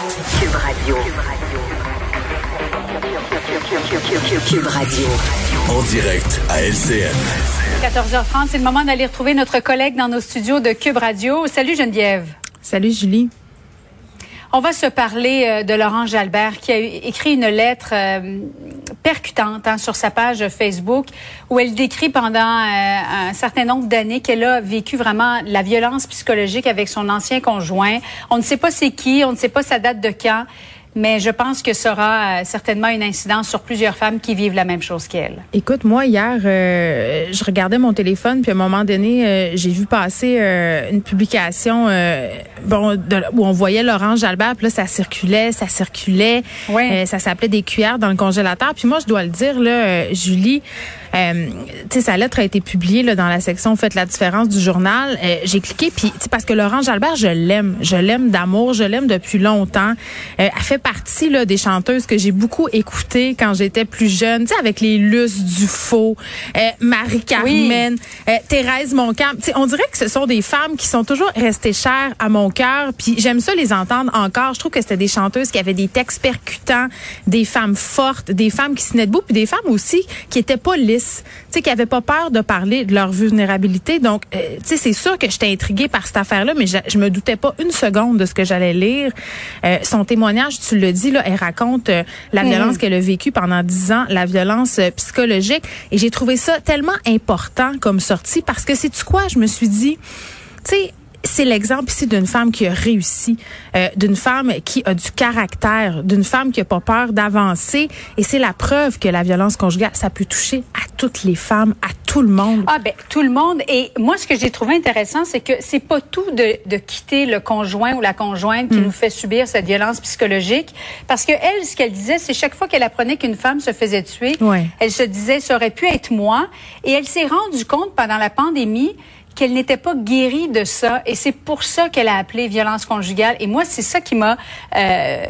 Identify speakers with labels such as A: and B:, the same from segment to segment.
A: Cube Radio. Cube Radio.
B: En direct à LCN.
C: 14h30, c'est le moment d'aller retrouver notre collègue dans nos studios de Cube Radio. Salut Geneviève.
D: Salut Julie.
C: On va se parler euh, de Laurent Jalbert qui a écrit une lettre euh, percutante hein, sur sa page Facebook où elle décrit pendant euh, un certain nombre d'années qu'elle a vécu vraiment la violence psychologique avec son ancien conjoint. On ne sait pas c'est qui, on ne sait pas sa date de quand mais je pense que ça aura euh, certainement une incidence sur plusieurs femmes qui vivent la même chose qu'elle.
D: Écoute, moi hier, euh, je regardais mon téléphone, puis à un moment donné, euh, j'ai vu passer une publication, bon, où on voyait Laurent Jalbert, puis là ça circulait, ça circulait, ça s'appelait des cuillères dans le congélateur. Puis moi, je dois le dire là, Julie. Euh, sa lettre a été publiée là, dans la section Faites la différence du journal. J'ai cliqué, puis parce que Laurent Jalbert, je l'aime. Je l'aime d'amour, je l'aime depuis longtemps. Elle fait partie là, des chanteuses que j'ai beaucoup écoutées quand j'étais plus jeune, avec les Luce Dufaux, euh, Marie-Carmen, oui. Thérèse Moncamp. on dirait que ce sont des femmes qui sont toujours restées chères à mon cœur. Puis j'aime ça les entendre encore. Je trouve que c'était des chanteuses qui avaient des textes percutants, des femmes fortes, des femmes qui se tenaient debout, puis des femmes aussi qui étaient pas lisses tu sais, qui n'avaient pas peur de parler de leur vulnérabilité. Donc, euh, tu sais, c'est sûr que j'étais intriguée par cette affaire-là, mais je, je, me doutais pas une seconde de ce que j'allais lire. Euh, son témoignage, tu le dis, là, elle raconte euh, la violence qu'elle a vécue pendant dix ans, la violence psychologique. Et j'ai trouvé ça tellement important comme sortie parce que c'est tu quoi, je me suis dit, tu sais, c'est l'exemple ici d'une femme qui a réussi, euh, d'une femme qui a du caractère, d'une femme qui a pas peur d'avancer. Et c'est la preuve que la violence conjugale, ça peut toucher à toutes les femmes, à tout le monde.
C: Ah ben tout le monde. Et moi, ce que j'ai trouvé intéressant, c'est que c'est pas tout de, de, quitter le conjoint ou la conjointe qui mm. nous fait subir cette violence psychologique, parce que elle, ce qu'elle disait, c'est chaque fois qu'elle apprenait qu'une femme se faisait tuer, elle se disait, ça aurait pu être moi. Et elle s'est rendue compte pendant la pandémie qu'elle n'était pas guérie de ça et c'est pour ça qu'elle a appelé violence conjugale. Et moi, c'est ça qui m'a euh,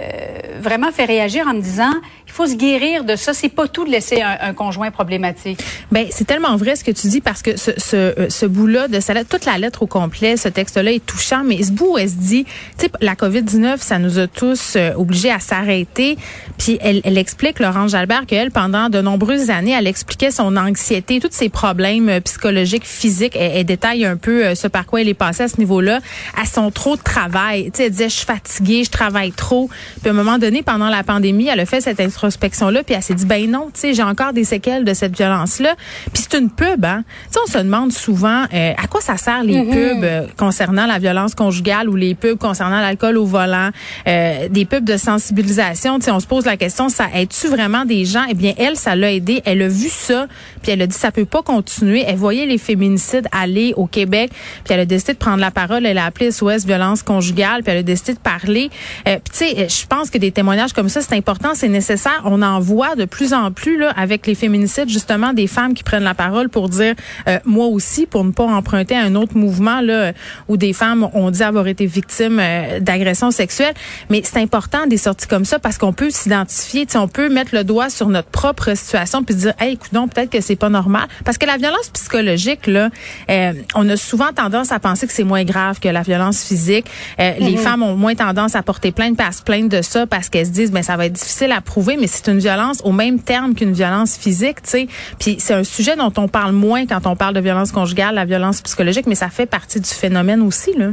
C: vraiment fait réagir en me disant, il faut se guérir de ça. C'est pas tout de laisser un, conjoint problématique.
D: Ben c'est tellement vrai ce que tu dis parce que euh, ce bout-là de sa lettre, toute la lettre au complet, ce texte-là est touchant. Mais ce bout où elle se dit, tu sais, la COVID-19, ça nous a tous euh, obligés à s'arrêter. Puis elle, explique, Laurence Jalbert, qu'elle, pendant de nombreuses années, elle expliquait son anxiété, tous ses problèmes euh, psychologiques, physiques. Elle, elle détaille un peu ce par quoi elle est passée à ce niveau-là. À son trop de travail. Tu sais, elle disait, je suis fatiguée, je travaille trop. Puis à un moment donné, pendant la pandémie, elle a fait cette introspection-là, puis elle s'est dit, ben non, tu sais, j'ai encore des séquelles de cette violence-là. Puis c'est une pub, hein. Tu sais, on se demande souvent euh, à quoi ça sert les mm-hmm. pubs euh, concernant la violence conjugale ou les pubs concernant l'alcool au volant, euh, des pubs de sensibilisation. Tu sais, on se pose la question, ça aide-tu vraiment des gens? Eh bien, elle, ça l'a aidé. Elle a vu ça, puis elle a dit, ça peut pas continuer. Elle voyait les féminicides aller au Québec, puis elle a décidé de prendre la parole. Elle a appelé SOS violence conjugale, puis elle a décidé de parler. puis tu sais, je pense que des témoignages comme ça, c'est important, c'est nécessaire on en voit de plus en plus là, avec les féminicides, justement, des femmes qui prennent la parole pour dire euh, moi aussi, pour ne pas emprunter à un autre mouvement là, où des femmes ont dit avoir été victimes euh, d'agressions sexuelles. Mais c'est important des sorties comme ça parce qu'on peut s'identifier, on peut mettre le doigt sur notre propre situation puis dire, hey, écoute, peut-être que c'est pas normal. Parce que la violence psychologique, là, euh, on a souvent tendance à penser que c'est moins grave que la violence physique. Les mm-hmm. femmes ont moins tendance à porter plainte, à se plaindre de ça parce qu'elles se disent, ben ça va être difficile à prouver mais c'est une violence au même terme qu'une violence physique, tu sais. Puis c'est un sujet dont on parle moins quand on parle de violence conjugale, la violence psychologique, mais ça fait partie du phénomène aussi, là.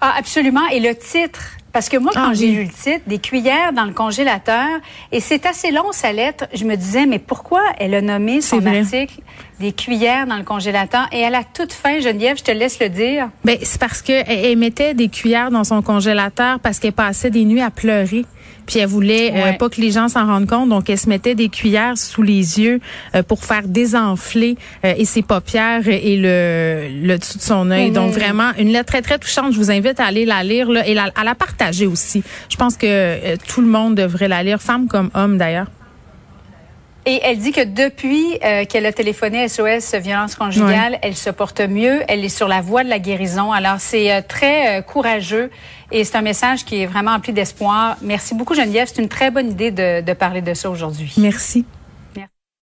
C: Ah, absolument. Et le titre, parce que moi, quand ah, j'ai lu le titre, des cuillères dans le congélateur, et c'est assez long sa lettre, je me disais, mais pourquoi elle a nommé son article des cuillères dans le congélateur? Et à la toute fin, Geneviève, je te laisse le dire.
D: Ben, c'est parce qu'elle mettait des cuillères dans son congélateur parce qu'elle passait des nuits à pleurer. Puis elle voulait euh, pas que les gens s'en rendent compte, donc elle se mettait des cuillères sous les yeux euh, pour faire désenfler euh, et ses paupières et le, le dessous de son œil. Donc vraiment une lettre très très touchante. Je vous invite à aller la lire là, et à la partager aussi. Je pense que tout le monde devrait la lire, femme comme homme d'ailleurs.
C: Et elle dit que depuis qu'elle a téléphoné SOS Violence conjugale, elle se porte mieux, elle est sur la voie de la guérison. Alors c'est très courageux et c'est un message qui est vraiment empli d'espoir. Merci beaucoup, Geneviève. C'est une très bonne idée de, de parler de ça aujourd'hui.
D: Merci.